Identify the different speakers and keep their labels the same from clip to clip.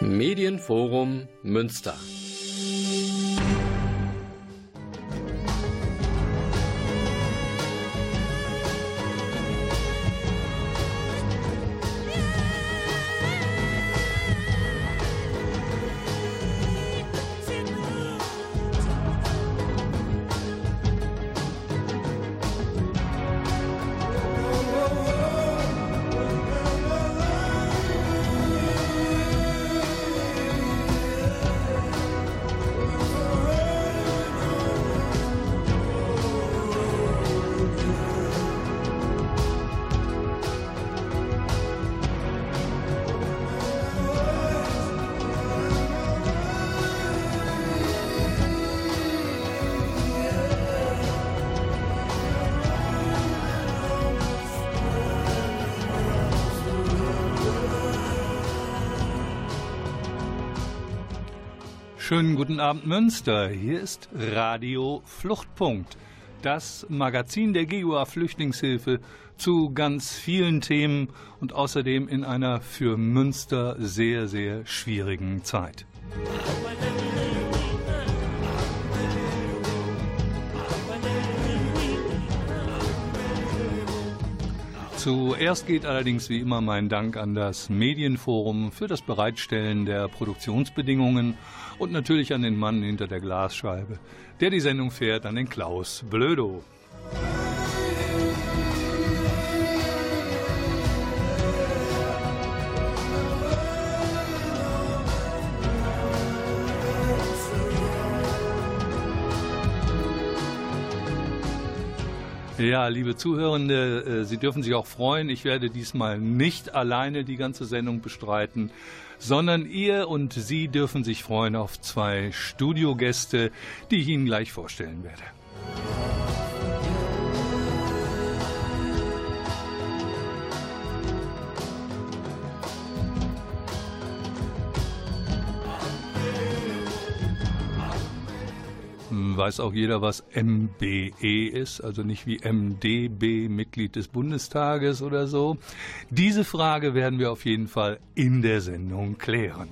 Speaker 1: Medienforum Münster.
Speaker 2: Schönen guten Abend Münster. Hier ist Radio Fluchtpunkt, das Magazin der GUA Flüchtlingshilfe zu ganz vielen Themen und außerdem in einer für Münster sehr, sehr schwierigen Zeit. Zuerst geht allerdings wie immer mein Dank an das Medienforum für das Bereitstellen der Produktionsbedingungen und natürlich an den Mann hinter der Glasscheibe, der die Sendung fährt, an den Klaus Blödo. Ja, liebe Zuhörende, äh, Sie dürfen sich auch freuen. Ich werde diesmal nicht alleine die ganze Sendung bestreiten, sondern ihr und Sie dürfen sich freuen auf zwei Studiogäste, die ich Ihnen gleich vorstellen werde. Weiß auch jeder, was MBE ist, also nicht wie MDB, Mitglied des Bundestages oder so. Diese Frage werden wir auf jeden Fall in der Sendung klären.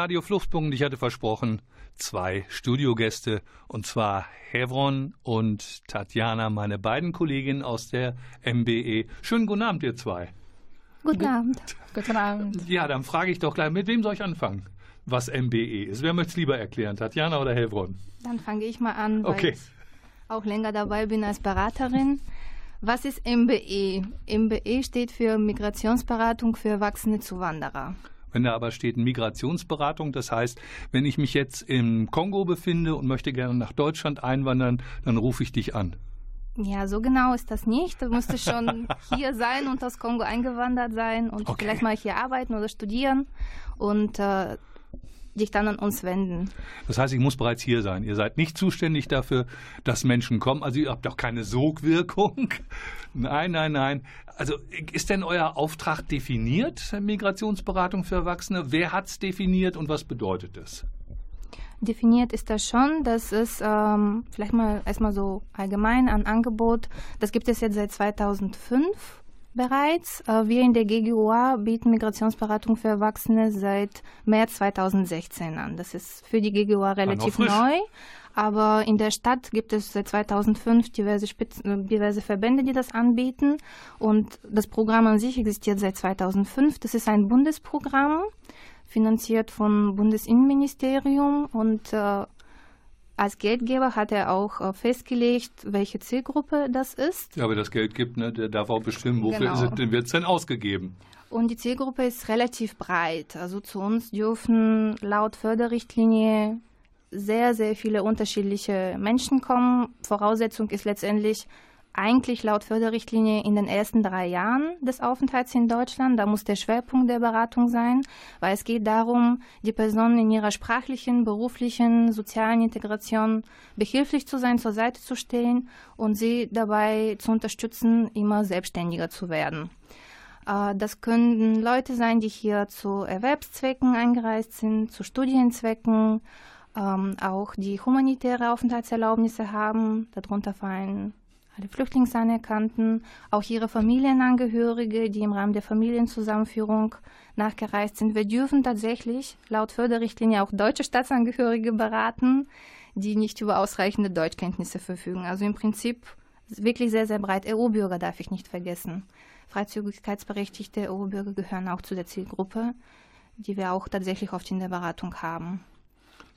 Speaker 2: Radio Fluchtpunkt, ich hatte versprochen, zwei Studiogäste und zwar Hevron und Tatjana, meine beiden Kolleginnen aus der MBE. Schönen guten Abend, ihr zwei.
Speaker 3: Guten Abend. Guten Abend.
Speaker 2: Ja, dann frage ich doch gleich, mit wem soll ich anfangen? Was MBE ist. Wer möchte es lieber erklären, Tatjana oder Hevron?
Speaker 3: Dann fange ich mal an, weil
Speaker 2: okay.
Speaker 3: ich auch länger dabei bin als Beraterin. Was ist MBE? MBE steht für Migrationsberatung für erwachsene Zuwanderer.
Speaker 2: Wenn da aber steht Migrationsberatung, das heißt, wenn ich mich jetzt im Kongo befinde und möchte gerne nach Deutschland einwandern, dann rufe ich dich an.
Speaker 3: Ja, so genau ist das nicht. Du musstest schon hier sein und aus Kongo eingewandert sein und okay. vielleicht mal hier arbeiten oder studieren. Und äh, dich dann an uns wenden.
Speaker 2: Das heißt, ich muss bereits hier sein. Ihr seid nicht zuständig dafür, dass Menschen kommen. Also ihr habt auch keine Sogwirkung. Nein, nein, nein. Also ist denn euer Auftrag definiert, Migrationsberatung für Erwachsene? Wer hat es definiert und was bedeutet es?
Speaker 3: Definiert ist das schon, das ist ähm, vielleicht mal erstmal so allgemein ein Angebot. Das gibt es jetzt seit 2005 bereits. Äh, wir in der GGUA bieten Migrationsberatung für Erwachsene seit März 2016 an. Das ist für die GGUA relativ neu. Aber in der Stadt gibt es seit 2005 diverse, Spitzen, diverse Verbände, die das anbieten. Und das Programm an sich existiert seit 2005. Das ist ein Bundesprogramm, finanziert vom Bundesinnenministerium und äh, als Geldgeber hat er auch äh, festgelegt, welche Zielgruppe das ist.
Speaker 2: Ja, aber das Geld gibt, ne, der darf auch bestimmen, wofür genau. wird es denn ausgegeben.
Speaker 3: Und die Zielgruppe ist relativ breit. Also zu uns dürfen laut Förderrichtlinie sehr, sehr viele unterschiedliche Menschen kommen. Voraussetzung ist letztendlich eigentlich laut Förderrichtlinie in den ersten drei Jahren des Aufenthalts in Deutschland. Da muss der Schwerpunkt der Beratung sein, weil es geht darum, die Person in ihrer sprachlichen, beruflichen, sozialen Integration behilflich zu sein, zur Seite zu stehen und sie dabei zu unterstützen, immer selbstständiger zu werden. Äh, das können Leute sein, die hier zu Erwerbszwecken eingereist sind, zu Studienzwecken, ähm, auch die humanitäre Aufenthaltserlaubnisse haben. Darunter fallen alle Flüchtlingsanerkannten, auch ihre Familienangehörige, die im Rahmen der Familienzusammenführung nachgereist sind. Wir dürfen tatsächlich laut Förderrichtlinie auch deutsche Staatsangehörige beraten, die nicht über ausreichende Deutschkenntnisse verfügen. Also im Prinzip wirklich sehr, sehr breit. EU-Bürger darf ich nicht vergessen. Freizügigkeitsberechtigte EU-Bürger gehören auch zu der Zielgruppe, die wir auch tatsächlich oft in der Beratung haben.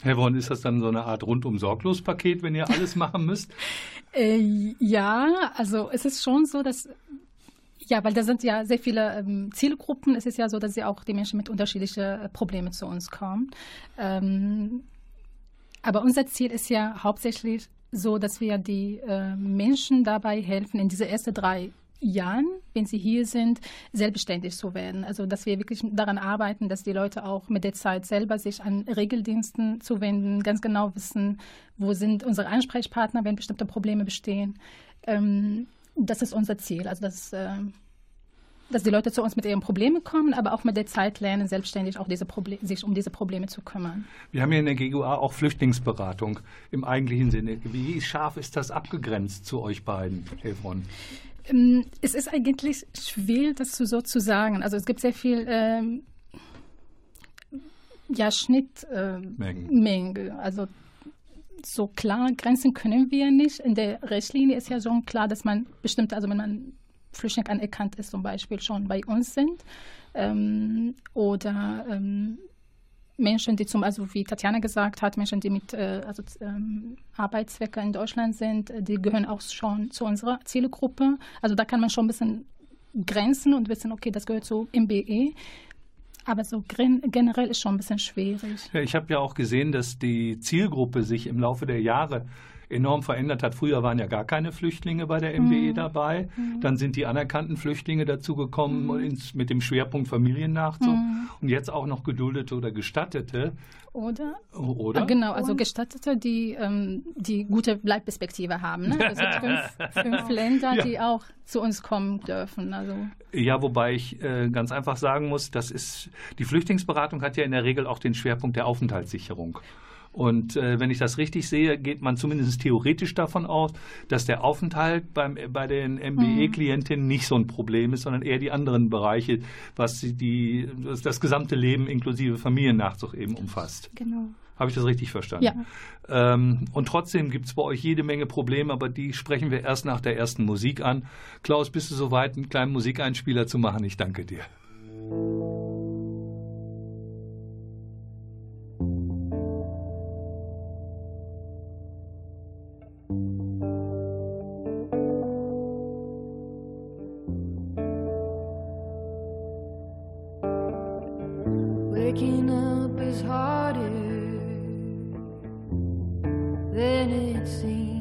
Speaker 2: Herr Won, ist das dann so eine Art rundum sorglos Paket, wenn ihr alles machen müsst?
Speaker 1: äh, ja, also es ist schon so, dass ja, weil da sind ja sehr viele ähm, Zielgruppen. Es ist ja so, dass ja auch die Menschen mit unterschiedlichen äh, Problemen zu uns kommen. Ähm, aber unser Ziel ist ja hauptsächlich so, dass wir die äh, Menschen dabei helfen, in diese ersten drei Jahren, wenn sie hier sind, selbstständig zu werden. Also dass wir wirklich daran arbeiten, dass die Leute auch mit der Zeit selber sich an Regeldiensten zuwenden, ganz genau wissen, wo sind unsere Ansprechpartner, wenn bestimmte Probleme bestehen. Ähm, das ist unser Ziel. Also dass, äh, dass die Leute zu uns mit ihren Problemen kommen, aber auch mit der Zeit lernen, selbstständig auch diese sich um diese Probleme zu kümmern.
Speaker 2: Wir haben hier in der GGUA auch Flüchtlingsberatung im eigentlichen Sinne. Wie scharf ist das abgegrenzt zu euch beiden, Helfron?
Speaker 1: Ähm, es ist eigentlich schwer, das so zu sagen. Also es gibt sehr viel ähm, ja, Schnittmenge. Äh, also so klar Grenzen können wir nicht. In der Rechtslinie ist ja schon klar, dass man bestimmte, also wenn man Flüchtling anerkannt ist, zum Beispiel schon bei uns sind. Ähm, oder ähm, Menschen, die zum, also wie Tatjana gesagt hat, Menschen, die mit äh, also, ähm, Arbeitszwecke in Deutschland sind, äh, die gehören auch schon zu unserer Zielgruppe. Also da kann man schon ein bisschen grenzen und wissen, okay, das gehört zu MBE. Aber so generell ist schon ein bisschen schwierig.
Speaker 2: Ja, ich habe ja auch gesehen, dass die Zielgruppe sich im Laufe der Jahre enorm verändert hat. Früher waren ja gar keine Flüchtlinge bei der MBE mhm. dabei. Mhm. Dann sind die anerkannten Flüchtlinge dazugekommen mhm. mit dem Schwerpunkt Familiennachzug. Mhm. Und jetzt auch noch Geduldete oder Gestattete.
Speaker 1: Oder? Oder? Ah, genau, also Gestattete, die, ähm, die gute Bleibperspektive haben. Ne? Also fünf, fünf Länder, ja. die auch zu uns kommen dürfen. Also.
Speaker 2: Ja, wobei ich äh, ganz einfach sagen muss, das ist, die Flüchtlingsberatung hat ja in der Regel auch den Schwerpunkt der Aufenthaltssicherung. Und äh, wenn ich das richtig sehe, geht man zumindest theoretisch davon aus, dass der Aufenthalt beim, bei den MBE-Klientinnen nicht so ein Problem ist, sondern eher die anderen Bereiche, was die, das, das gesamte Leben inklusive Familiennachzug eben umfasst. Genau. Habe ich das richtig verstanden? Ja. Ähm, und trotzdem gibt es bei euch jede Menge Probleme, aber die sprechen wir erst nach der ersten Musik an. Klaus, bist du soweit, einen kleinen Musikeinspieler zu machen? Ich danke dir.
Speaker 4: breaking up is harder than it
Speaker 2: seems.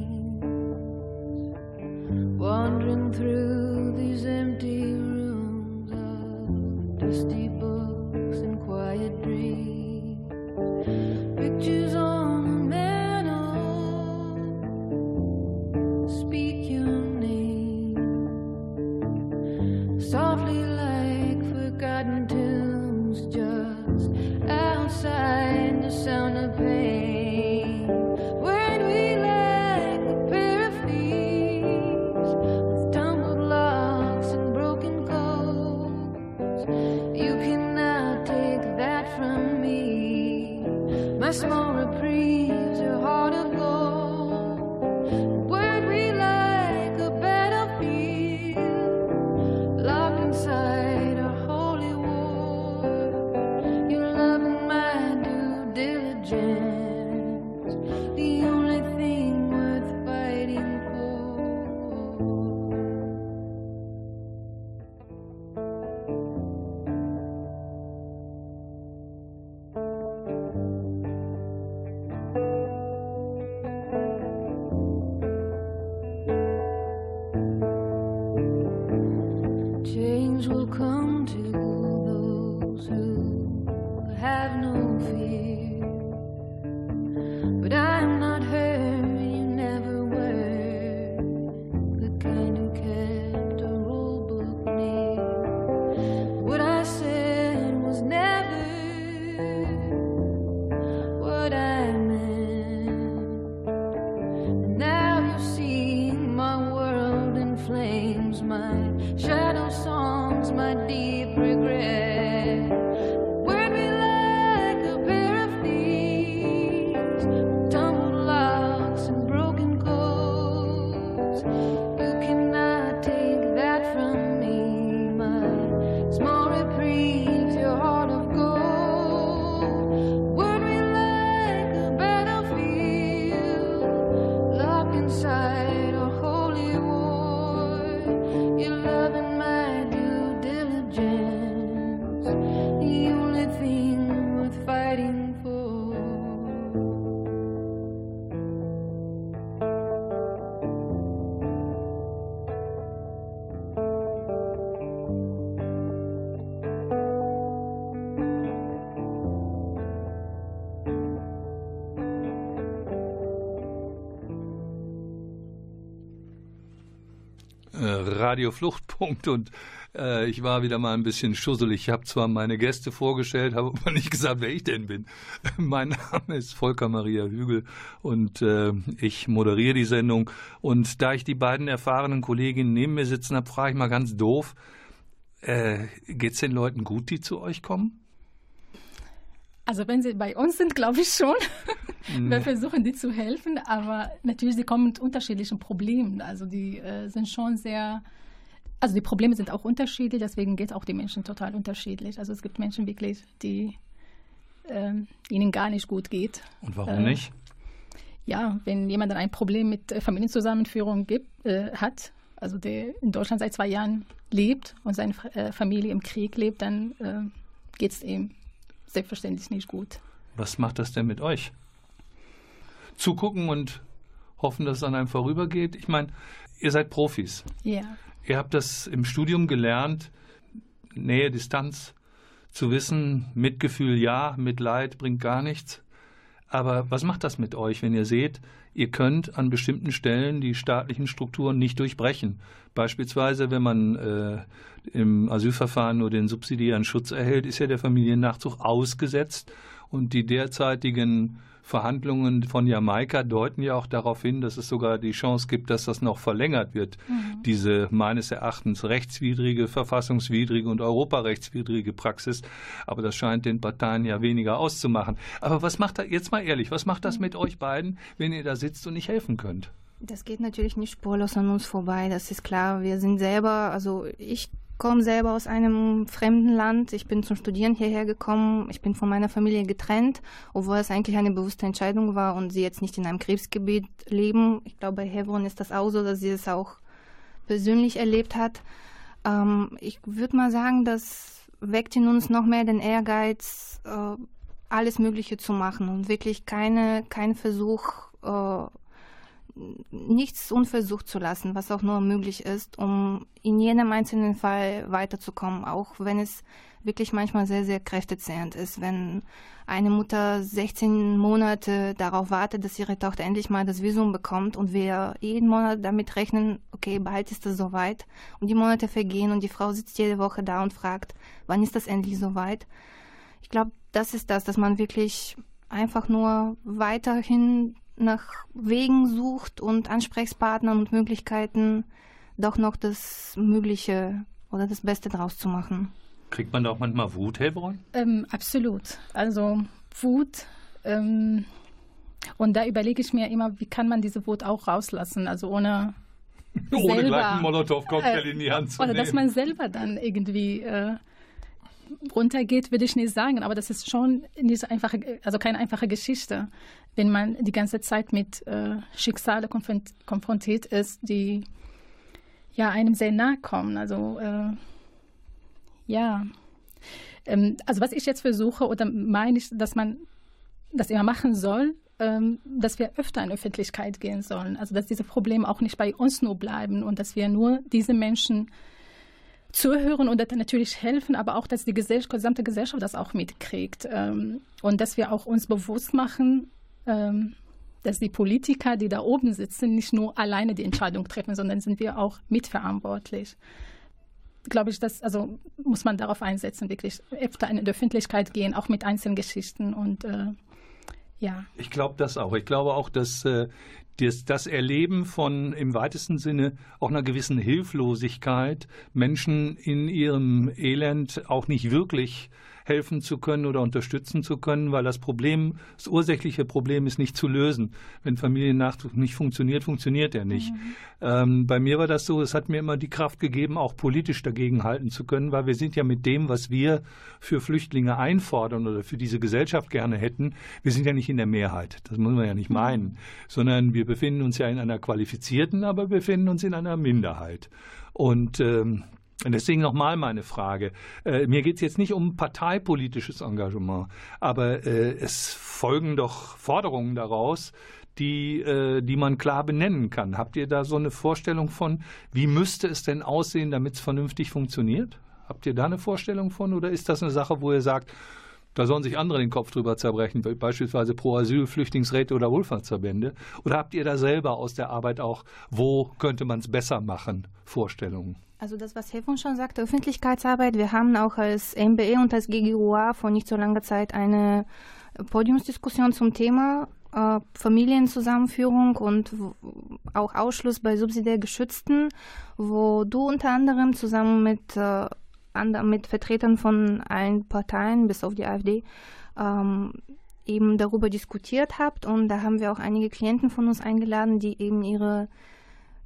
Speaker 2: Radio Fluchtpunkt und äh, ich war wieder mal ein bisschen schusselig. Ich habe zwar meine Gäste vorgestellt, habe aber nicht gesagt, wer ich denn bin. mein Name ist Volker Maria Hügel und äh, ich moderiere die Sendung. Und da ich die beiden erfahrenen Kolleginnen neben mir sitzen habe, frage ich mal ganz doof, äh, geht es den Leuten gut, die zu euch kommen?
Speaker 1: Also wenn sie bei uns sind, glaube ich schon. Wir versuchen, die zu helfen, aber natürlich, sie kommen mit unterschiedlichen Problemen. Also die äh, sind schon sehr, also die Probleme sind auch unterschiedlich, deswegen geht auch die Menschen total unterschiedlich. Also es gibt Menschen wirklich, die ähm, ihnen gar nicht gut geht.
Speaker 2: Und warum
Speaker 1: Äh,
Speaker 2: nicht?
Speaker 1: Ja, wenn jemand dann ein Problem mit äh, Familienzusammenführung gibt, äh, hat, also der in Deutschland seit zwei Jahren lebt und seine äh, Familie im Krieg lebt, dann äh, geht es ihm selbstverständlich nicht gut.
Speaker 2: Was macht das denn mit euch? Zugucken und hoffen, dass es an einem vorübergeht? Ich meine, ihr seid Profis.
Speaker 1: Ja.
Speaker 2: Ihr habt das im Studium gelernt, Nähe, Distanz, zu wissen, Mitgefühl ja, Mitleid bringt gar nichts. Aber was macht das mit euch, wenn ihr seht, ihr könnt an bestimmten Stellen die staatlichen Strukturen nicht durchbrechen? Beispielsweise, wenn man äh, im Asylverfahren nur den subsidiären Schutz erhält, ist ja der Familiennachzug ausgesetzt und die derzeitigen Verhandlungen von Jamaika deuten ja auch darauf hin, dass es sogar die Chance gibt, dass das noch verlängert wird. Diese meines Erachtens rechtswidrige, verfassungswidrige und europarechtswidrige Praxis. Aber das scheint den Parteien ja weniger auszumachen. Aber was macht das, jetzt mal ehrlich, was macht das mit euch beiden, wenn ihr da sitzt und nicht helfen könnt?
Speaker 3: Das geht natürlich nicht spurlos an uns vorbei, das ist klar. Wir sind selber, also ich komme selber aus einem fremden Land. Ich bin zum Studieren hierher gekommen. Ich bin von meiner Familie getrennt, obwohl es eigentlich eine bewusste Entscheidung war und sie jetzt nicht in einem Krebsgebiet leben. Ich glaube, bei Hebron ist das auch so, dass sie es auch persönlich erlebt hat. Ähm, ich würde mal sagen, das weckt in uns noch mehr den Ehrgeiz, äh, alles Mögliche zu machen und wirklich keine, keinen Versuch, äh, nichts unversucht zu lassen, was auch nur möglich ist, um in jedem einzelnen Fall weiterzukommen, auch wenn es wirklich manchmal sehr, sehr kräftezehrend ist, wenn eine Mutter 16 Monate darauf wartet, dass ihre Tochter endlich mal das Visum bekommt und wir jeden Monat damit rechnen, okay, bald ist es soweit und die Monate vergehen und die Frau sitzt jede Woche da und fragt, wann ist das endlich soweit? Ich glaube, das ist das, dass man wirklich einfach nur weiterhin nach Wegen sucht und Ansprechpartnern und Möglichkeiten, doch noch das Mögliche oder das Beste draus zu machen.
Speaker 2: Kriegt man da auch manchmal Wut, Hebron?
Speaker 1: Ähm, absolut. Also Wut. Ähm, und da überlege ich mir immer, wie kann man diese Wut auch rauslassen, also ohne
Speaker 2: Ohne
Speaker 1: selber,
Speaker 2: gleich einen Molotow-Cocktail
Speaker 1: äh,
Speaker 2: in die Hand zu
Speaker 1: Oder
Speaker 2: nehmen.
Speaker 1: dass man selber dann irgendwie äh, runtergeht, würde ich nicht sagen. Aber das ist schon nicht einfache, also keine einfache Geschichte, wenn man die ganze Zeit mit äh, Schicksale konfront konfrontiert ist, die ja einem sehr nahe kommen. Also äh, ja. Ähm, also was ich jetzt versuche oder meine ich, dass man das immer machen soll, ähm, dass wir öfter in Öffentlichkeit gehen sollen. Also dass diese Probleme auch nicht bei uns nur bleiben und dass wir nur diese Menschen zuhören und natürlich helfen, aber auch, dass die Gesell gesamte Gesellschaft das auch mitkriegt ähm, und dass wir auch uns bewusst machen, ähm, dass die Politiker, die da oben sitzen, nicht nur alleine die Entscheidung treffen, sondern sind wir auch mitverantwortlich. Glaube ich, das also muss man darauf einsetzen, wirklich öfter in die Öffentlichkeit gehen, auch mit einzelnen Geschichten und äh, ja.
Speaker 2: Ich glaube das auch. Ich glaube auch, dass äh, das, das Erleben von im weitesten Sinne auch einer gewissen Hilflosigkeit, Menschen in ihrem Elend auch nicht wirklich helfen zu können oder unterstützen zu können, weil das Problem, das ursächliche Problem ist nicht zu lösen. Wenn Familiennachzug nicht funktioniert, funktioniert er nicht. Mhm. Ähm, bei mir war das so, es hat mir immer die Kraft gegeben, auch politisch dagegen halten zu können, weil wir sind ja mit dem, was wir für Flüchtlinge einfordern oder für diese Gesellschaft gerne hätten, wir sind ja nicht in der Mehrheit. Das muss man ja nicht mhm. meinen, sondern wir befinden uns ja in einer qualifizierten, aber wir befinden uns in einer Minderheit. Und ähm, und deswegen nochmal meine Frage. Äh, mir geht es jetzt nicht um parteipolitisches Engagement, aber äh, es folgen doch Forderungen daraus, die, äh, die man klar benennen kann. Habt ihr da so eine Vorstellung von, wie müsste es denn aussehen, damit es vernünftig funktioniert? Habt ihr da eine Vorstellung von oder ist das eine Sache, wo ihr sagt, da sollen sich andere den Kopf drüber zerbrechen, beispielsweise Pro Asyl, Flüchtlingsräte oder Wohlfahrtsverbände? Oder habt ihr da selber aus der Arbeit auch, wo könnte man es besser machen, Vorstellungen?
Speaker 3: Also das, was Hefon schon sagte, Öffentlichkeitsarbeit. Wir haben auch als MBE und als GGUA vor nicht so langer Zeit eine Podiumsdiskussion zum Thema äh, Familienzusammenführung und auch Ausschluss bei subsidiär Geschützten, wo du unter anderem zusammen mit, äh, mit Vertretern von allen Parteien, bis auf die AfD, ähm, eben darüber diskutiert habt. Und da haben wir auch einige Klienten von uns eingeladen, die eben ihre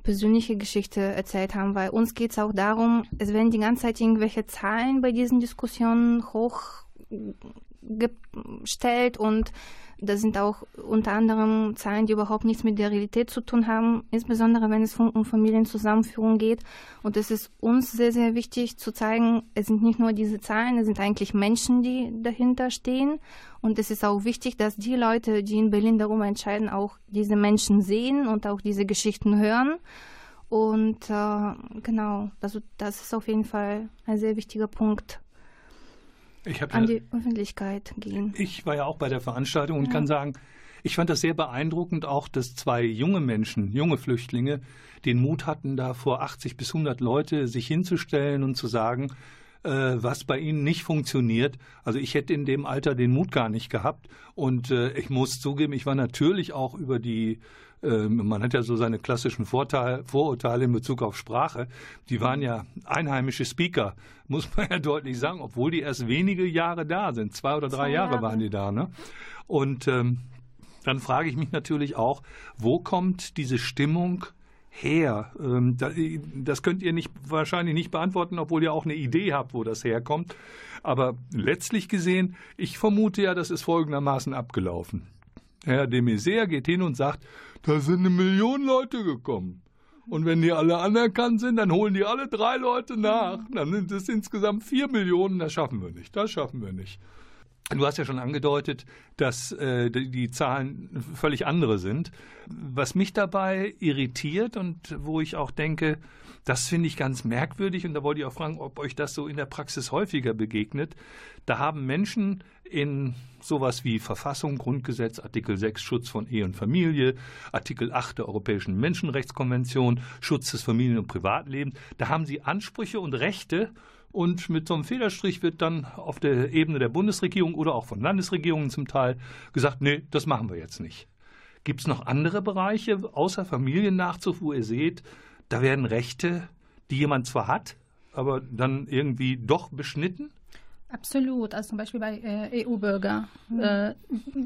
Speaker 3: persönliche Geschichte erzählt haben, weil uns geht es auch darum, es werden die ganze Zeit irgendwelche Zahlen bei diesen Diskussionen hochgestellt und das sind auch unter anderem Zahlen, die überhaupt nichts mit der Realität zu tun haben, insbesondere wenn es um Familienzusammenführung geht. Und es ist uns sehr, sehr wichtig zu zeigen, es sind nicht nur diese Zahlen, es sind eigentlich Menschen, die dahinter stehen. Und es ist auch wichtig, dass die Leute, die in Berlin darüber entscheiden, auch diese Menschen sehen und auch diese Geschichten hören. Und äh, genau, also das ist auf jeden Fall ein sehr wichtiger Punkt an ja, die Öffentlichkeit gehen.
Speaker 2: Ich war ja auch bei der Veranstaltung und ja. kann sagen, ich fand das sehr beeindruckend, auch dass zwei junge Menschen, junge Flüchtlinge, den Mut hatten, da vor 80 bis 100 Leute sich hinzustellen und zu sagen, äh, was bei ihnen nicht funktioniert. Also ich hätte in dem Alter den Mut gar nicht gehabt. Und äh, ich muss zugeben, ich war natürlich auch über die man hat ja so seine klassischen Vorteil, Vorurteile in Bezug auf Sprache. Die waren ja einheimische Speaker, muss man ja deutlich sagen, obwohl die erst wenige Jahre da sind. Zwei oder drei Zwei Jahre. Jahre waren die da. Ne? Und ähm, dann frage ich mich natürlich auch, wo kommt diese Stimmung her? Ähm, das könnt ihr nicht, wahrscheinlich nicht beantworten, obwohl ihr auch eine Idee habt, wo das herkommt. Aber letztlich gesehen, ich vermute ja, das ist folgendermaßen abgelaufen. Herr de Maizière geht hin und sagt, da sind eine Million Leute gekommen. Und wenn die alle anerkannt sind, dann holen die alle drei Leute nach. Dann sind es insgesamt vier Millionen. Das schaffen wir nicht. Das schaffen wir nicht. Du hast ja schon angedeutet, dass äh, die Zahlen völlig andere sind. Was mich dabei irritiert und wo ich auch denke, das finde ich ganz merkwürdig und da wollte ich auch fragen, ob euch das so in der Praxis häufiger begegnet. Da haben Menschen in sowas wie Verfassung, Grundgesetz, Artikel 6 Schutz von Ehe und Familie, Artikel 8 der Europäischen Menschenrechtskonvention, Schutz des Familien- und Privatlebens, da haben sie Ansprüche und Rechte und mit so einem Federstrich wird dann auf der Ebene der Bundesregierung oder auch von Landesregierungen zum Teil gesagt, nee, das machen wir jetzt nicht. Gibt es noch andere Bereiche außer Familiennachzug, wo ihr seht, da werden Rechte, die jemand zwar hat, aber dann irgendwie doch beschnitten?
Speaker 1: Absolut, also zum Beispiel bei äh, EU-Bürger, mhm. äh,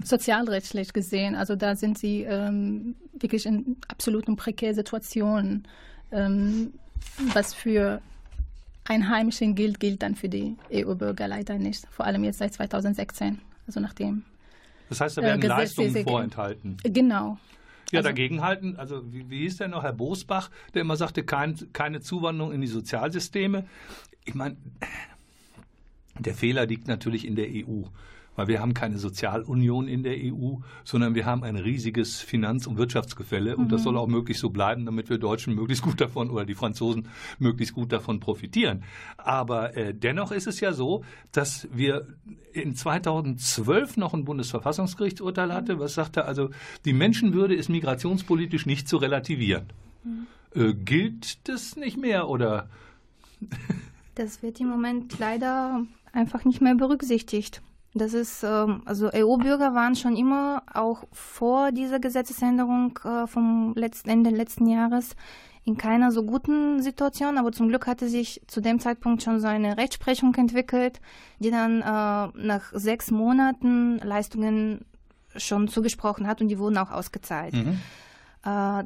Speaker 1: sozialrechtlich gesehen, also da sind sie ähm, wirklich in absoluten prekären Situationen. Ähm, was für Einheimischen gilt, gilt dann für die EU-Bürger leider nicht. Vor allem jetzt seit 2016, also nachdem.
Speaker 2: Das heißt, da werden äh, Leistungen vorenthalten.
Speaker 1: Genau.
Speaker 2: Ja, also, dagegen halten, also wie, wie hieß der noch, Herr Bosbach, der immer sagte, kein, keine Zuwanderung in die Sozialsysteme. Ich meine, der Fehler liegt natürlich in der EU weil wir haben keine Sozialunion in der EU, sondern wir haben ein riesiges Finanz- und Wirtschaftsgefälle und das soll auch möglichst so bleiben, damit wir Deutschen möglichst gut davon oder die Franzosen möglichst gut davon profitieren. Aber äh, dennoch ist es ja so, dass wir in 2012 noch ein Bundesverfassungsgerichtsurteil hatte, was sagte also, die Menschenwürde ist migrationspolitisch nicht zu relativieren. Äh, gilt das nicht mehr oder?
Speaker 3: Das wird im Moment leider einfach nicht mehr berücksichtigt. Das ist, ähm, also EU-Bürger waren schon immer, auch vor dieser Gesetzesänderung äh, vom letzten, Ende letzten Jahres, in keiner so guten Situation, aber zum Glück hatte sich zu dem Zeitpunkt schon so eine Rechtsprechung entwickelt, die dann äh, nach sechs Monaten Leistungen schon zugesprochen hat und die wurden auch ausgezahlt. Äh,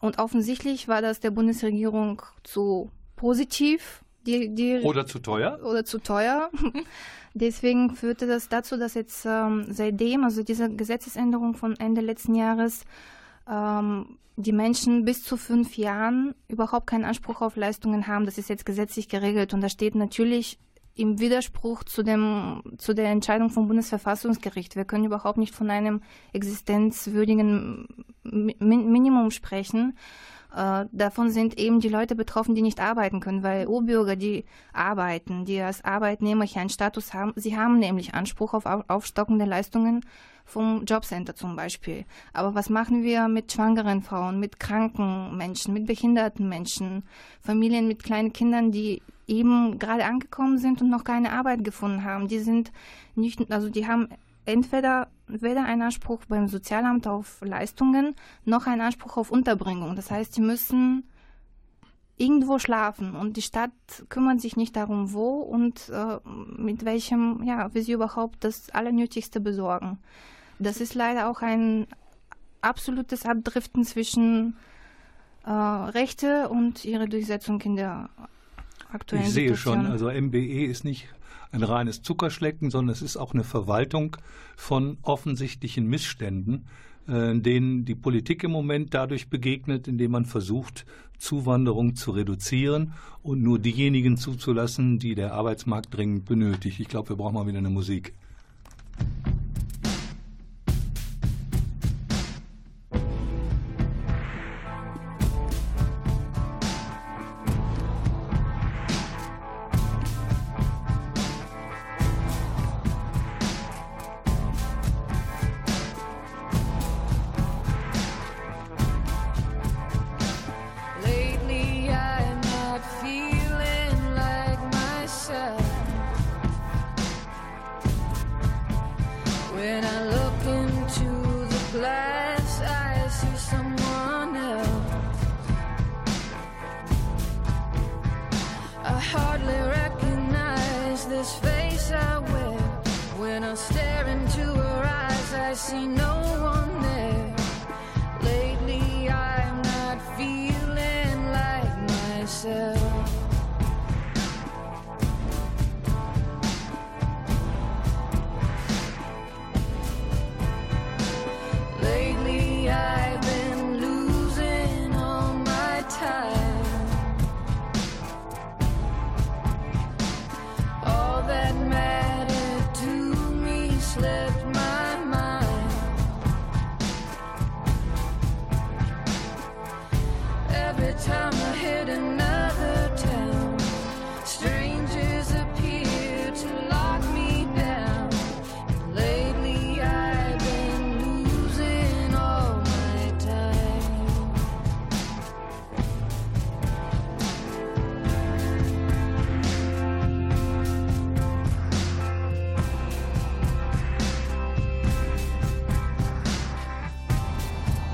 Speaker 3: und offensichtlich war das der Bundesregierung zu positiv, die, die
Speaker 2: Oder zu teuer?
Speaker 3: oder zu teuer. Deswegen führte das dazu, dass jetzt ähm, seitdem, also diese Gesetzesänderung von Ende letzten Jahres, ähm, die Menschen bis zu fünf Jahren überhaupt keinen Anspruch auf Leistungen haben. Das ist jetzt gesetzlich geregelt und das steht natürlich im Widerspruch zu, dem, zu der Entscheidung vom Bundesverfassungsgericht. Wir können überhaupt nicht von einem existenzwürdigen Mi- Minimum sprechen. Äh, davon sind eben die Leute betroffen, die nicht arbeiten können, weil EU-Bürger, die arbeiten, die als Arbeitnehmer hier einen Status haben, sie haben nämlich Anspruch auf Au- aufstockende Leistungen vom Jobcenter zum Beispiel. Aber was machen wir mit schwangeren Frauen, mit kranken Menschen, mit behinderten Menschen, Familien mit kleinen Kindern, die eben gerade angekommen sind und noch keine Arbeit gefunden haben? Die sind nicht, also die haben entweder weder einen Anspruch beim Sozialamt auf Leistungen noch einen Anspruch auf Unterbringung. Das heißt, sie müssen irgendwo schlafen und die Stadt kümmert sich nicht darum, wo und äh, mit welchem, ja, wie sie überhaupt das Allernötigste besorgen. Das ist leider auch ein absolutes Abdriften zwischen äh, Rechte und ihre Durchsetzung in der aktuellen
Speaker 2: Ich sehe
Speaker 3: Situation.
Speaker 2: schon, also MBE ist nicht ein reines Zuckerschlecken, sondern es ist auch eine Verwaltung von offensichtlichen Missständen, äh, denen die Politik im Moment dadurch begegnet, indem man versucht, Zuwanderung zu reduzieren und nur diejenigen zuzulassen, die der Arbeitsmarkt dringend benötigt. Ich glaube, wir brauchen mal wieder eine Musik.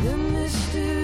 Speaker 4: The mystery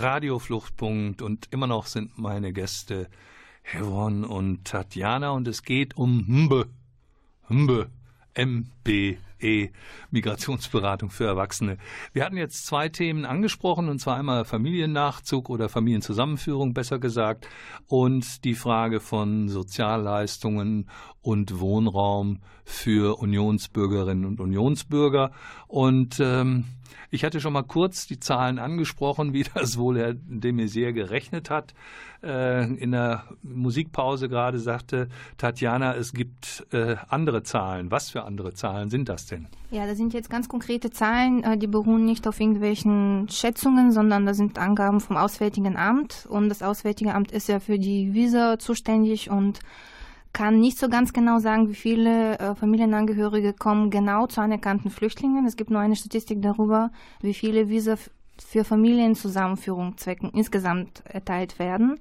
Speaker 2: Radiofluchtpunkt und immer noch sind meine Gäste Hevon und Tatjana und es geht um Mbe. Mbe. MBE, Migrationsberatung für Erwachsene. Wir hatten jetzt zwei Themen angesprochen, und zwar einmal Familiennachzug oder Familienzusammenführung, besser gesagt, und die Frage von Sozialleistungen und Wohnraum für Unionsbürgerinnen und Unionsbürger. Und ähm, ich hatte schon mal kurz die Zahlen angesprochen, wie das wohl Herr de Maizière gerechnet hat. Äh, in der Musikpause gerade sagte Tatjana, es gibt äh, andere Zahlen. Was für andere Zahlen sind das denn?
Speaker 3: Ja, das sind jetzt ganz konkrete Zahlen, äh, die beruhen nicht auf irgendwelchen Schätzungen, sondern das sind Angaben vom Auswärtigen Amt. Und das Auswärtige Amt ist ja für die Visa zuständig und kann nicht so ganz genau sagen, wie viele äh, Familienangehörige kommen genau zu anerkannten Flüchtlingen. Es gibt nur eine Statistik darüber, wie viele Visa für Familienzusammenführung Zwecken insgesamt erteilt werden.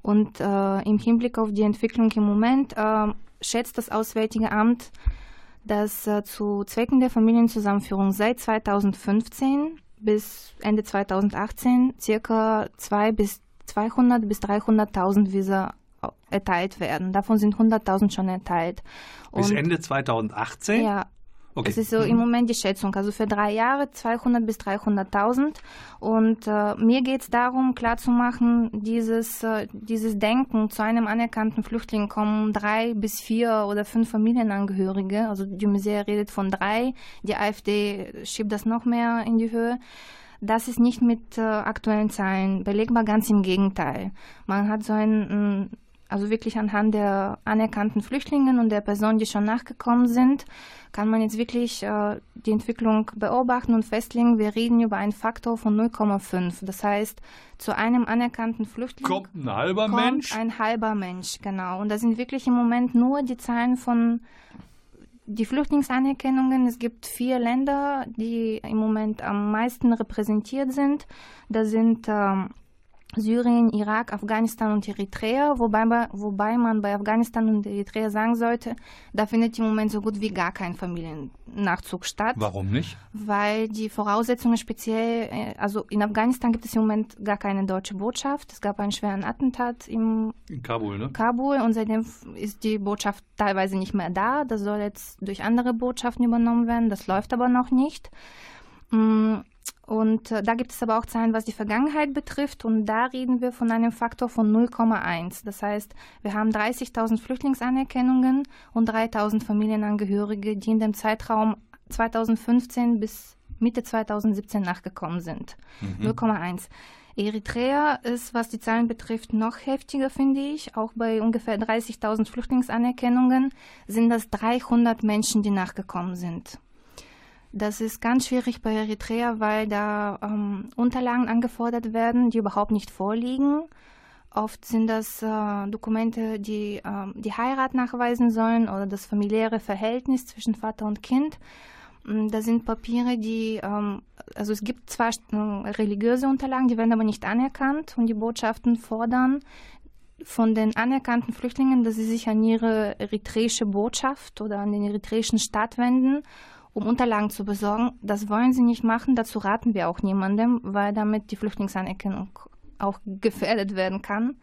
Speaker 3: Und äh, im Hinblick auf die Entwicklung im Moment äh, schätzt das Auswärtige Amt, dass äh, zu Zwecken der Familienzusammenführung seit 2015 bis Ende 2018 circa 2 bis 200 bis 300.000 Visa erteilt werden. Davon sind 100.000 schon erteilt.
Speaker 2: Bis Ende 2018?
Speaker 3: Ja. Okay. Es ist so im Moment die Schätzung. Also für drei Jahre 200 bis 300.000. Und äh, mir geht es darum, klarzumachen, dieses, äh, dieses Denken, zu einem anerkannten Flüchtling kommen drei bis vier oder fünf Familienangehörige. Also die Museum redet von drei. Die AfD schiebt das noch mehr in die Höhe. Das ist nicht mit äh, aktuellen Zahlen belegbar, ganz im Gegenteil. Man hat so ein also wirklich anhand der anerkannten Flüchtlinge und der Personen, die schon nachgekommen sind, kann man jetzt wirklich äh, die Entwicklung beobachten und festlegen. Wir reden über einen Faktor von 0,5. Das heißt, zu einem anerkannten Flüchtling
Speaker 2: kommt ein halber
Speaker 3: kommt
Speaker 2: Mensch.
Speaker 3: Ein halber Mensch, genau. Und das sind wirklich im Moment nur die Zahlen von die Flüchtlingsanerkennungen. Es gibt vier Länder, die im Moment am meisten repräsentiert sind. Da sind ähm, Syrien, Irak, Afghanistan und Eritrea, wobei, wobei man bei Afghanistan und Eritrea sagen sollte, da findet im Moment so gut wie gar kein Familiennachzug statt.
Speaker 2: Warum nicht?
Speaker 3: Weil die Voraussetzungen speziell, äh, also in Afghanistan gibt es im Moment gar keine deutsche Botschaft. Es gab einen schweren Attentat im
Speaker 2: in Kabul, ne?
Speaker 3: Kabul und seitdem ist die Botschaft teilweise nicht mehr da. Das soll jetzt durch andere Botschaften übernommen werden. Das läuft aber noch nicht. Mm, und äh, da gibt es aber auch Zahlen, was die Vergangenheit betrifft. Und da reden wir von einem Faktor von 0,1. Das heißt, wir haben 30.000 Flüchtlingsanerkennungen und 3.000 Familienangehörige, die in dem Zeitraum 2015 bis Mitte 2017 nachgekommen sind. Mhm. 0,1. Eritrea ist, was die Zahlen betrifft, noch heftiger, finde ich. Auch bei ungefähr 30.000 Flüchtlingsanerkennungen sind das 300 Menschen, die nachgekommen sind. Das ist ganz schwierig bei Eritrea, weil da ähm, Unterlagen angefordert werden, die überhaupt nicht vorliegen. Oft sind das äh, Dokumente, die äh, die Heirat nachweisen sollen oder das familiäre Verhältnis zwischen Vater und Kind. Mm, da sind Papiere, die, ähm, also es gibt zwar äh, religiöse Unterlagen, die werden aber nicht anerkannt und die Botschaften fordern von den anerkannten Flüchtlingen, dass sie sich an ihre eritreische Botschaft oder an den eritreischen Staat wenden um Unterlagen zu besorgen. Das wollen sie nicht machen, dazu raten wir auch niemandem, weil damit die Flüchtlingsanerkennung auch gefährdet werden kann.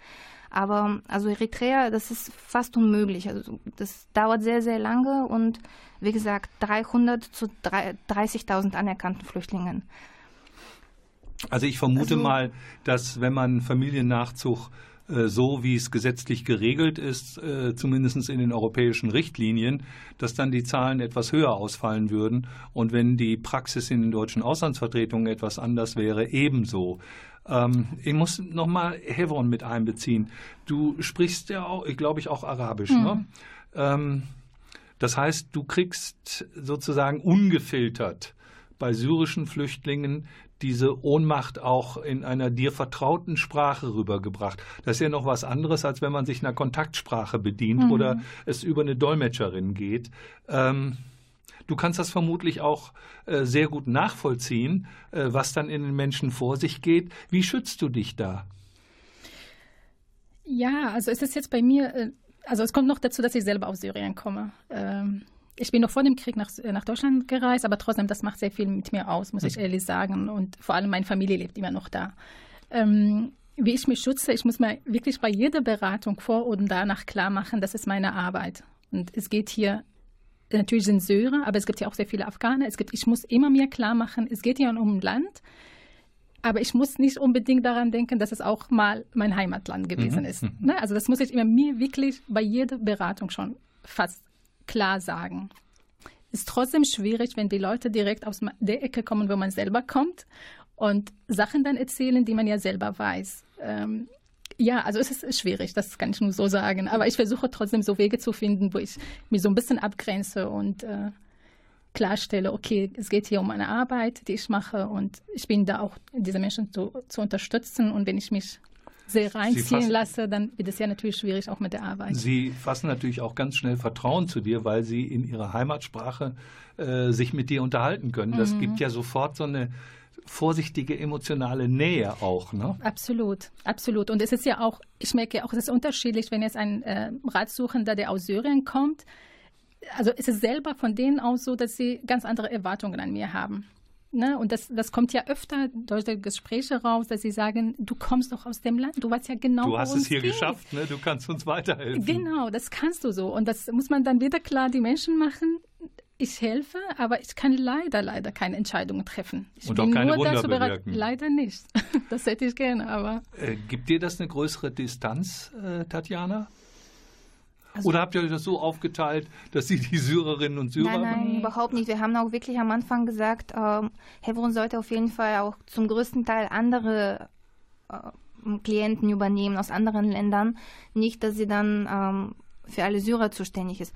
Speaker 3: Aber also Eritrea, das ist fast unmöglich. Also das dauert sehr, sehr lange und wie gesagt 300 zu 30.000 anerkannten Flüchtlingen.
Speaker 2: Also ich vermute also, mal, dass wenn man Familiennachzug so wie es gesetzlich geregelt ist, äh, zumindest in den europäischen Richtlinien, dass dann die Zahlen etwas höher ausfallen würden. Und wenn die Praxis in den deutschen Auslandsvertretungen etwas anders wäre, ebenso. Ähm, ich muss nochmal Hevron mit einbeziehen. Du sprichst ja auch, ich glaube ich, auch Arabisch. Mhm. Ne? Das heißt, du kriegst sozusagen ungefiltert bei syrischen Flüchtlingen diese Ohnmacht auch in einer dir vertrauten Sprache rübergebracht. Das ist ja noch was anderes, als wenn man sich einer Kontaktsprache bedient mhm. oder es über eine Dolmetscherin geht. Ähm, du kannst das vermutlich auch äh, sehr gut nachvollziehen, äh, was dann in den Menschen vor sich geht. Wie schützt du dich da?
Speaker 1: Ja, also es ist jetzt bei mir, äh, also es kommt noch dazu, dass ich selber aus Syrien komme. Ähm, ich bin noch vor dem Krieg nach, äh, nach Deutschland gereist, aber trotzdem, das macht sehr viel mit mir aus, muss ich hm. ehrlich sagen. Und vor allem meine Familie lebt immer noch da. Ähm, wie ich mich schütze, ich muss mir wirklich bei jeder Beratung vor und danach klar machen, das ist meine Arbeit. Und es geht hier, natürlich sind Syrer, aber es gibt ja auch sehr viele Afghaner. Es gibt, ich muss immer mir klar machen, es geht hier um ein Land, aber ich muss nicht unbedingt daran denken, dass es auch mal mein Heimatland gewesen
Speaker 2: Mhm.
Speaker 1: ist. Ne? Also das muss ich immer mir wirklich bei jeder Beratung schon fast klar sagen. Ist trotzdem schwierig, wenn die Leute direkt aus der Ecke kommen, wo man selber kommt und Sachen dann erzählen, die man ja selber weiß. Ähm, ja, also es ist schwierig, das kann ich nur so sagen. Aber ich versuche trotzdem so Wege zu finden, wo ich mich so ein bisschen abgrenze und äh, klarstelle, okay, es geht hier um eine Arbeit, die ich mache und ich bin da auch, diese Menschen zu, zu unterstützen. Und wenn ich mich sehr reinziehen lasse, dann wird es ja natürlich schwierig auch mit der Arbeit.
Speaker 2: Sie fassen natürlich auch ganz schnell Vertrauen zu dir, weil sie in ihrer Heimatsprache äh, sich mit dir unterhalten können. Das
Speaker 1: Mhm.
Speaker 2: gibt ja sofort so eine vorsichtige emotionale Nähe auch. Ne?
Speaker 1: Absolut, absolut. Und es ist ja auch, ich merke auch, es ist unterschiedlich, wenn jetzt ein äh, Ratsuchender, der aus Syrien kommt, also es ist selber von denen aus so, dass sie ganz andere Erwartungen an mir haben. Ne? Und das, das kommt ja öfter durch die Gespräche raus, dass sie sagen, du kommst doch aus dem Land, du weißt ja genau,
Speaker 2: Du hast es hier
Speaker 1: geht.
Speaker 2: geschafft, ne? du kannst uns weiterhelfen.
Speaker 1: Genau, das kannst du so. Und das muss man dann wieder klar die Menschen machen. Ich helfe, aber ich kann leider, leider keine Entscheidungen treffen. Ich
Speaker 2: Und auch
Speaker 1: bin
Speaker 2: keine
Speaker 1: nur
Speaker 2: Wunder
Speaker 1: dazu bereit.
Speaker 2: bewirken.
Speaker 1: Leider nicht. Das hätte ich gerne, aber
Speaker 2: Äh, gibt dir das eine größere Distanz, äh, Tatjana?
Speaker 1: Also-
Speaker 2: Oder habt ihr euch das so aufgeteilt, dass sie die Syrerinnen und Syrer
Speaker 3: Nein, nein, überhaupt nicht. Wir haben auch wirklich am Anfang gesagt, ähm, Hebron sollte auf jeden Fall auch zum größten Teil andere äh, Klienten übernehmen aus anderen Ländern. Nicht, dass sie dann ähm, für alle Syrer zuständig ist.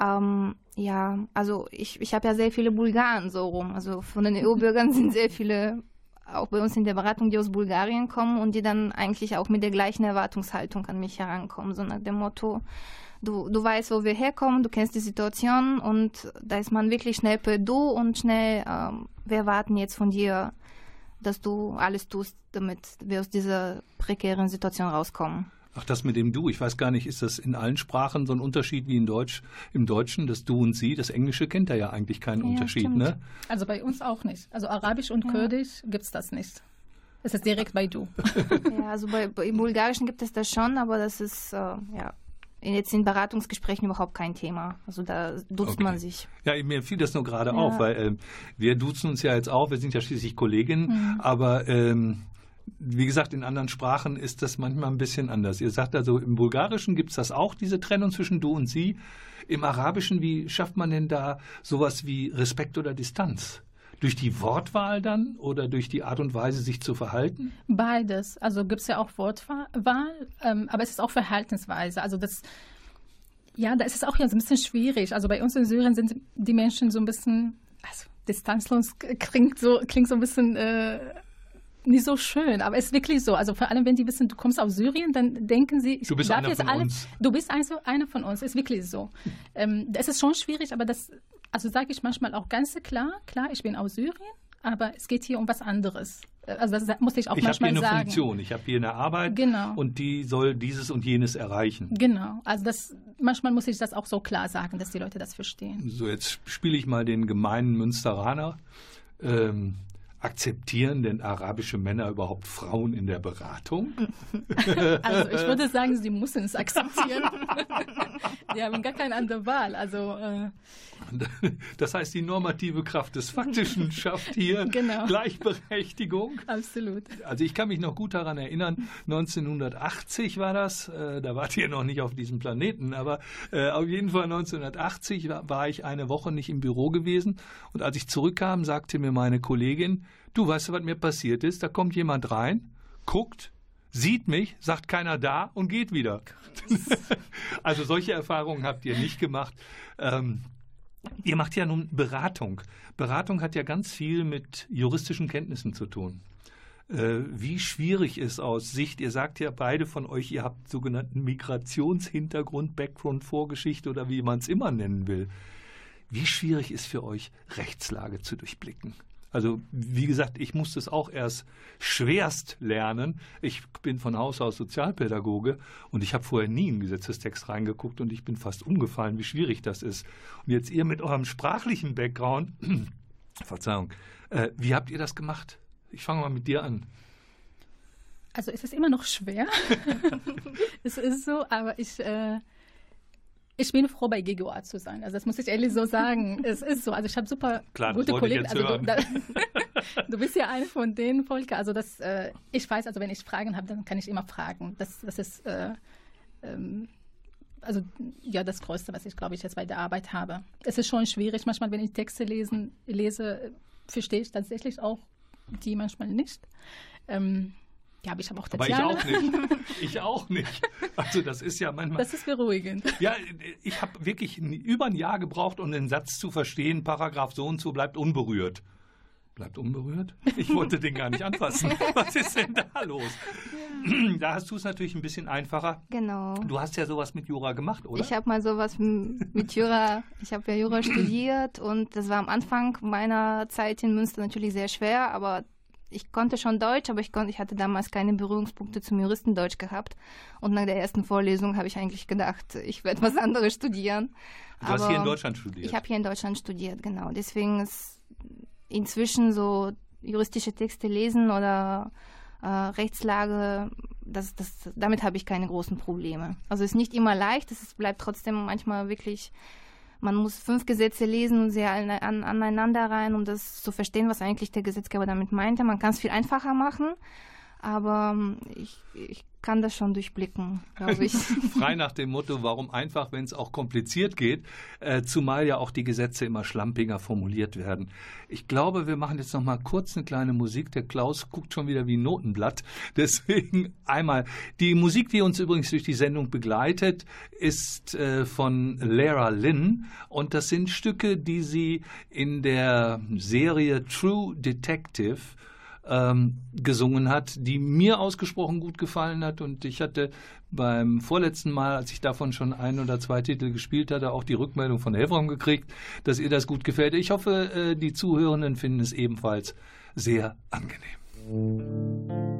Speaker 3: Ähm, ja, also ich, ich habe ja sehr viele Bulgaren so rum. Also von den EU-Bürgern sind sehr viele auch bei uns in der Beratung, die aus Bulgarien kommen und die dann eigentlich auch mit der gleichen Erwartungshaltung an mich herankommen, so nach dem Motto, du, du weißt, wo wir herkommen, du kennst die Situation und da ist man wirklich schnell per Du und schnell, ähm, wir erwarten jetzt von dir, dass du alles tust, damit wir aus dieser prekären Situation rauskommen.
Speaker 2: Ach, das mit dem Du, ich weiß gar nicht, ist das in allen Sprachen so ein Unterschied wie in Deutsch, im Deutschen, das Du und Sie? Das Englische kennt da ja eigentlich keinen
Speaker 3: Ja,
Speaker 2: Unterschied,
Speaker 3: stimmt.
Speaker 2: ne?
Speaker 1: Also bei uns auch nicht. Also Arabisch und Kurdisch gibt es das nicht. Es ist direkt bei du.
Speaker 3: ja, also bei, bei, im Bulgarischen gibt es das schon, aber das ist, äh, ja, jetzt in Beratungsgesprächen überhaupt kein Thema. Also da duzt
Speaker 2: Okay.
Speaker 3: man sich.
Speaker 2: Ja, mir fiel das nur gerade
Speaker 3: Ja.
Speaker 2: auf, weil ähm, wir duzen uns ja jetzt auch, wir sind ja schließlich Kolleginnen,
Speaker 1: Mhm.
Speaker 2: aber ähm, wie gesagt, in anderen Sprachen ist das manchmal ein bisschen anders. Ihr sagt also, im Bulgarischen gibt es das auch, diese Trennung zwischen du und sie. Im Arabischen, wie schafft man denn da sowas wie Respekt oder Distanz? Durch die Wortwahl dann oder durch die Art und Weise, sich zu verhalten?
Speaker 1: Beides. Also gibt es ja auch Wortwahl, ähm, aber es ist auch Verhaltensweise. Also das, ja, da ist es auch ja so ein bisschen schwierig. Also bei uns in Syrien sind die Menschen so ein bisschen, also distanzlos klingt so, klingt so ein bisschen äh, nicht so schön, aber es ist wirklich so. Also vor allem, wenn die wissen, du kommst aus Syrien, dann denken sie, ich
Speaker 2: Du bist
Speaker 1: darf
Speaker 2: einer
Speaker 1: jetzt
Speaker 2: von
Speaker 1: alle,
Speaker 2: uns.
Speaker 1: du bist also einer von uns, ist wirklich so. Ähm, das ist schon schwierig, aber das, also sage ich manchmal auch ganz klar, klar, ich bin aus Syrien, aber es geht hier um was anderes. Also das muss ich auch
Speaker 2: ich habe hier
Speaker 1: manchmal
Speaker 2: eine
Speaker 1: sagen.
Speaker 2: Funktion, ich habe hier eine Arbeit
Speaker 1: Genau.
Speaker 2: und die soll dieses und jenes erreichen.
Speaker 1: Genau, also das manchmal muss ich das auch so klar sagen, dass die Leute das verstehen.
Speaker 2: So, jetzt spiele ich mal den gemeinen Münsteraner. Ähm, akzeptieren denn arabische Männer überhaupt Frauen in der Beratung?
Speaker 1: Also ich würde sagen, sie müssen es akzeptieren. die haben gar keine andere Wahl. Also äh,
Speaker 2: Das heißt, die normative Kraft des Faktischen schafft hier
Speaker 1: Genau.
Speaker 2: Gleichberechtigung.
Speaker 1: absolut.
Speaker 2: Also ich kann mich noch gut daran erinnern, 1980 war das, äh, da wart ihr noch nicht auf diesem Planeten, aber äh, auf jeden Fall 1980 war, war ich eine Woche nicht im Büro gewesen und als ich zurückkam, sagte mir meine Kollegin, du weißt was mir passiert ist? Da kommt jemand rein, guckt, sieht mich, sagt keiner da und geht wieder. also solche Erfahrungen habt ihr nicht gemacht. Ähm, Ihr macht ja nun Beratung. Beratung hat ja ganz viel mit juristischen Kenntnissen zu tun. Äh, wie schwierig ist aus Sicht, ihr sagt ja beide von euch, ihr habt sogenannten Migrationshintergrund, Background, Vorgeschichte oder wie man es immer nennen will. Wie schwierig ist für euch, Rechtslage zu durchblicken? Also, wie gesagt, ich musste es auch erst schwerst lernen. Ich bin von Haus aus Sozialpädagoge und ich habe vorher nie in Gesetzestext reingeguckt und ich bin fast umgefallen, wie schwierig das ist. Und jetzt ihr mit eurem sprachlichen Background, Verzeihung, äh, wie habt ihr das gemacht? Ich fange mal mit dir an.
Speaker 1: Also es ist immer noch schwer. es ist so, aber ich, äh, ich bin froh, bei GGOA zu sein. Also das muss ich ehrlich so sagen. es ist so. Also ich habe super
Speaker 4: Klar,
Speaker 1: gute Kollegen. Also du, da, du bist ja eine von denen, Volker. Also das, äh, ich weiß, also wenn ich Fragen habe, dann kann ich immer fragen. Das, das ist äh, ähm, also ja das Größte, was ich glaube ich jetzt bei der Arbeit habe. Es ist schon schwierig. Manchmal, wenn ich Texte lesen, lese, verstehe ich tatsächlich auch die manchmal nicht. Ähm, ja, aber ich habe auch
Speaker 4: Aber ich auch nicht. Ich auch nicht. Also das ist ja manchmal.
Speaker 1: Das ist beruhigend.
Speaker 4: Ja, ich habe wirklich über ein Jahr gebraucht, um den Satz zu verstehen, Paragraph so und so bleibt unberührt. Bleibt unberührt? Ich wollte den gar nicht anfassen. Was ist denn da los? Da hast du es natürlich ein bisschen einfacher.
Speaker 3: Genau.
Speaker 4: Du hast ja sowas mit Jura gemacht, oder?
Speaker 3: Ich habe mal sowas mit Jura, ich habe ja Jura studiert und das war am Anfang meiner Zeit in Münster natürlich sehr schwer, aber ich konnte schon Deutsch, aber ich, konnte, ich hatte damals keine Berührungspunkte zum Juristendeutsch gehabt. Und nach der ersten Vorlesung habe ich eigentlich gedacht, ich werde was anderes studieren.
Speaker 4: du hast
Speaker 3: aber
Speaker 4: hier in Deutschland studiert.
Speaker 3: Ich habe hier in Deutschland studiert, genau. Deswegen ist inzwischen so juristische Texte lesen oder äh, Rechtslage, das, das, damit habe ich keine großen Probleme. Also es ist nicht immer leicht, es bleibt trotzdem manchmal wirklich, man muss fünf Gesetze lesen und sie an, an, aneinander rein, um das zu verstehen, was eigentlich der Gesetzgeber damit meinte. Man kann es viel einfacher machen, aber ähm, ich, ich kann das schon durchblicken, glaube ich.
Speaker 4: Frei nach dem Motto, warum einfach, wenn es auch kompliziert geht, äh, zumal ja auch die Gesetze immer schlampiger formuliert werden. Ich glaube, wir machen jetzt noch mal kurz eine kleine Musik. Der Klaus guckt schon wieder wie ein Notenblatt. Deswegen einmal. Die Musik, die uns übrigens durch die Sendung begleitet, ist äh, von Lara Lynn. Und das sind Stücke, die sie in der Serie True Detective ähm, gesungen hat, die mir ausgesprochen gut gefallen hat. Und ich hatte beim vorletzten Mal, als ich davon schon ein oder zwei Titel gespielt hatte, auch die Rückmeldung von Helfram gekriegt, dass ihr das gut gefällt. Ich hoffe, äh, die Zuhörenden finden es ebenfalls sehr angenehm.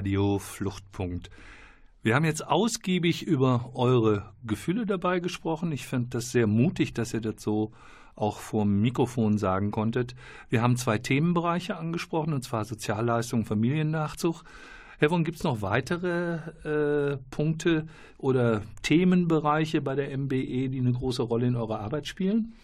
Speaker 2: Radio Fluchtpunkt. Wir haben jetzt ausgiebig über eure Gefühle dabei gesprochen. Ich finde das sehr mutig, dass ihr das so auch vor dem Mikrofon sagen konntet. Wir haben zwei Themenbereiche angesprochen, und zwar Sozialleistung Familiennachzug. Herr gibt es noch weitere äh, Punkte oder Themenbereiche bei der MBE, die eine große Rolle in eurer Arbeit spielen?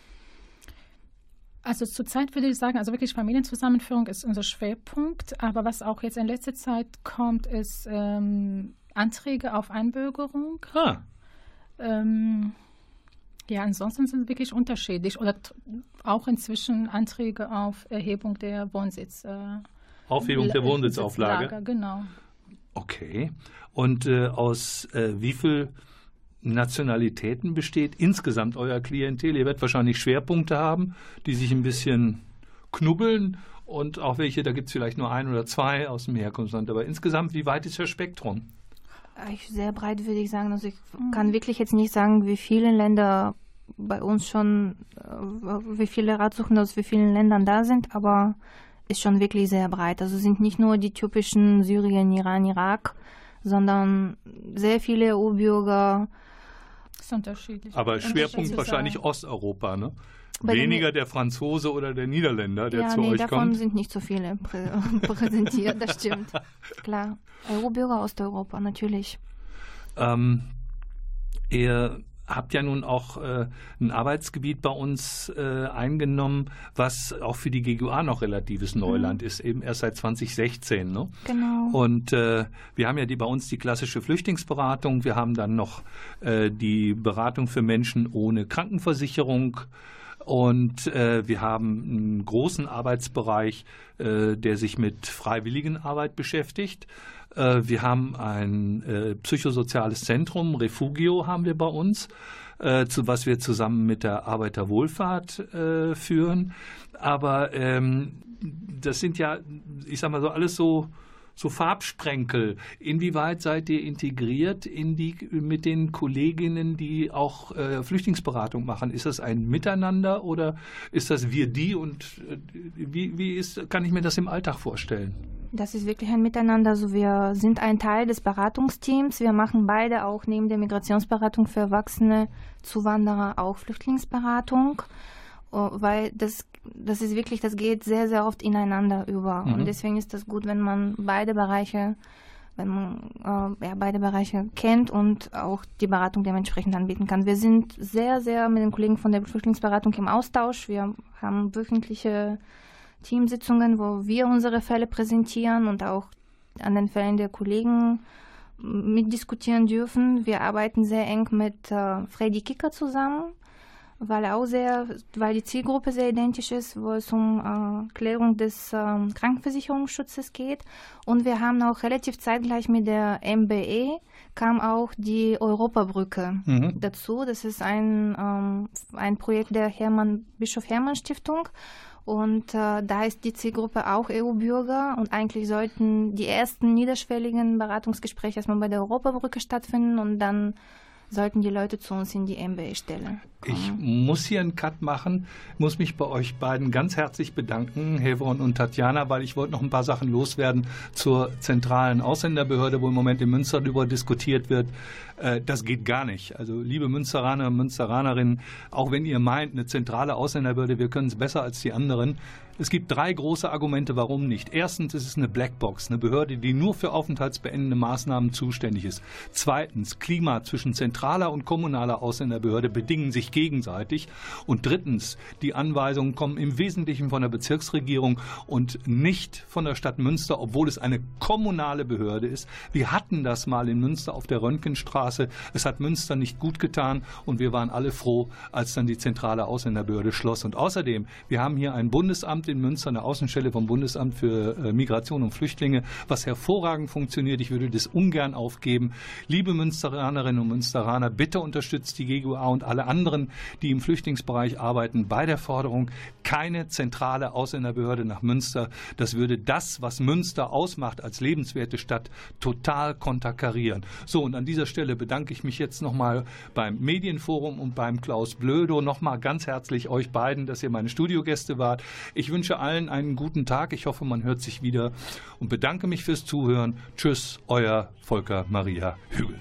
Speaker 1: Also zurzeit würde ich sagen, also wirklich Familienzusammenführung ist unser Schwerpunkt. Aber was auch jetzt in letzter Zeit kommt, ist ähm, Anträge auf Einbürgerung.
Speaker 2: Ah.
Speaker 1: Ähm, ja, ansonsten sind es wirklich unterschiedlich. Oder auch inzwischen Anträge auf Erhebung der Wohnsitz. Äh,
Speaker 2: Aufhebung der Wohnsitzauflage.
Speaker 1: Genau.
Speaker 2: Okay. Und äh, aus äh, wie viel Nationalitäten besteht insgesamt euer Klientel? Ihr werdet wahrscheinlich Schwerpunkte haben, die sich ein bisschen knubbeln und auch welche, da gibt es vielleicht nur ein oder zwei aus dem Herkunftsland. Aber insgesamt, wie weit ist das Spektrum?
Speaker 3: Sehr breit würde ich sagen. Also ich kann wirklich jetzt nicht sagen, wie viele Länder bei uns schon, äh, wie viele Ratsuchende aus wie vielen Ländern da sind, aber ist schon wirklich sehr breit. Also sind nicht nur die typischen Syrien, Iran, Irak, sondern sehr viele EU-Bürger,
Speaker 1: ist unterschiedlich.
Speaker 2: Aber Schwerpunkt wahrscheinlich Osteuropa, ne? Bei Weniger der Franzose oder der Niederländer, der
Speaker 3: ja,
Speaker 2: zu
Speaker 3: nee,
Speaker 2: euch
Speaker 3: davon
Speaker 2: kommt.
Speaker 3: sind nicht so viele prä präsentiert, das stimmt. Klar. EU-Bürger Osteuropa, natürlich.
Speaker 2: Ähm, ihr habt ja nun auch äh, ein Arbeitsgebiet bei uns äh, eingenommen, was auch für die GGUA noch relatives mhm. Neuland ist, eben erst seit 2016. Ne?
Speaker 3: Genau.
Speaker 2: Und äh, wir haben ja die bei uns die klassische Flüchtlingsberatung, wir haben dann noch äh, die Beratung für Menschen ohne Krankenversicherung. Und äh, wir haben einen großen Arbeitsbereich, äh, der sich mit Freiwilligenarbeit beschäftigt. Äh, wir haben ein äh, psychosoziales Zentrum, Refugio haben wir bei uns, äh, zu was wir zusammen mit der Arbeiterwohlfahrt führen. Aber ähm, das sind ja, ich sag mal so, alles so so Farbsprenkel. Inwieweit seid ihr integriert in die, mit den Kolleginnen, die auch Flüchtlingsberatung machen? Ist das ein Miteinander oder ist das wir die und wie, wie ist, kann ich mir das im Alltag vorstellen?
Speaker 3: Das ist wirklich ein Miteinander. Also wir sind ein Teil des Beratungsteams. Wir machen beide auch neben der Migrationsberatung für Erwachsene, Zuwanderer auch Flüchtlingsberatung, oh, weil das, das ist wirklich, das geht sehr, sehr oft ineinander über. Mhm. Und deswegen ist das gut, wenn man beide Bereiche wenn man äh, ja, beide Bereiche kennt und auch die Beratung dementsprechend anbieten kann. Wir sind sehr, sehr mit den Kollegen von der Flüchtlingsberatung im Austausch. Wir haben wöchentliche Teamsitzungen, wo wir unsere Fälle präsentieren und auch an den Fällen der Kollegen mitdiskutieren dürfen. Wir arbeiten sehr eng mit äh, Freddy Kicker zusammen, weil auch sehr, weil die Zielgruppe sehr identisch ist, wo es um äh, Klärung des äh, Krankenversicherungsschutzes geht. Und wir haben auch relativ zeitgleich mit der MBE kam auch die Europabrücke mhm. dazu. Das ist ein, ähm, ein Projekt der Hermann, Bischof Hermann Stiftung. Und äh, da ist die Zielgruppe auch EU-Bürger und eigentlich sollten die ersten niederschwelligen Beratungsgespräche erstmal bei der Europabrücke stattfinden und dann sollten die Leute zu uns in die MBA-Stelle
Speaker 2: Ich muss hier einen Cut machen, muss mich bei euch beiden ganz herzlich bedanken, Hevron und Tatjana, weil ich wollte noch ein paar Sachen loswerden zur zentralen Ausländerbehörde, wo im Moment in Münster darüber diskutiert wird. Äh, das geht gar nicht. Also liebe Münsteraner und Münsteranerinnen, auch wenn ihr meint, eine zentrale Ausländerbehörde, wir können es besser als die anderen, es gibt drei große Argumente, warum nicht. Erstens ist es eine Blackbox, eine Behörde, die nur für aufenthaltsbeendende Maßnahmen zuständig ist. Zweitens, Klima zwischen zentraler und kommunaler Ausländerbehörde bedingen sich gegenseitig. Und drittens, die Anweisungen kommen im Wesentlichen von der Bezirksregierung und nicht von der Stadt Münster, obwohl es eine kommunale Behörde ist. Wir hatten das mal in Münster auf der Röntgenstraße. Es hat Münster nicht gut getan und wir waren alle froh, als dann die zentrale Ausländerbehörde schloss. Und außerdem, wir haben hier ein Bundesamt in Münster, eine Außenstelle vom Bundesamt für äh, Migration und Flüchtlinge, was hervorragend funktioniert. Ich würde das ungern aufgeben. Liebe Münsteranerinnen und Münsteraner, bitte unterstützt die GGUA und alle anderen, die im Flüchtlingsbereich arbeiten, bei der Forderung keine zentrale Ausländerbehörde nach Münster. Das würde das, was Münster ausmacht als lebenswerte Stadt, total konterkarieren. So, und an dieser Stelle bedanke ich mich jetzt nochmal beim Medienforum und beim Klaus Blödo nochmal ganz herzlich euch beiden, dass ihr meine Studiogäste wart. Ich wünsche allen einen guten Tag. Ich hoffe, man hört sich wieder und bedanke mich fürs Zuhören. Tschüss, euer Volker Maria Hügel.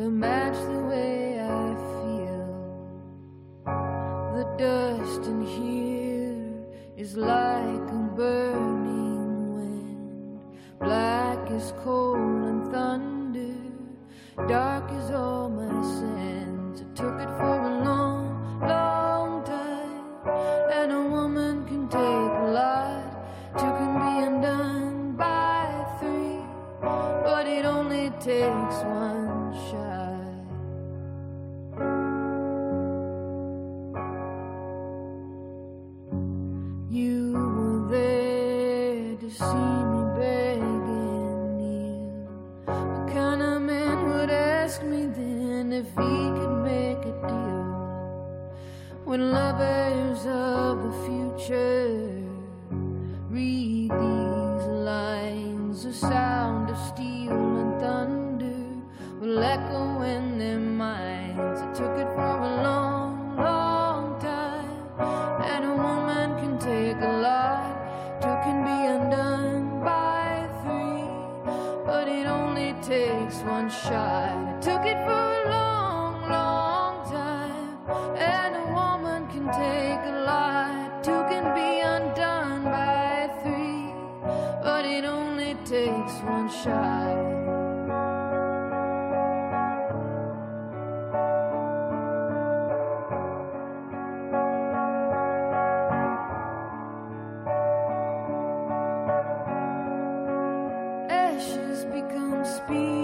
Speaker 4: To match the way I feel. The dust in here is like Ashes become speed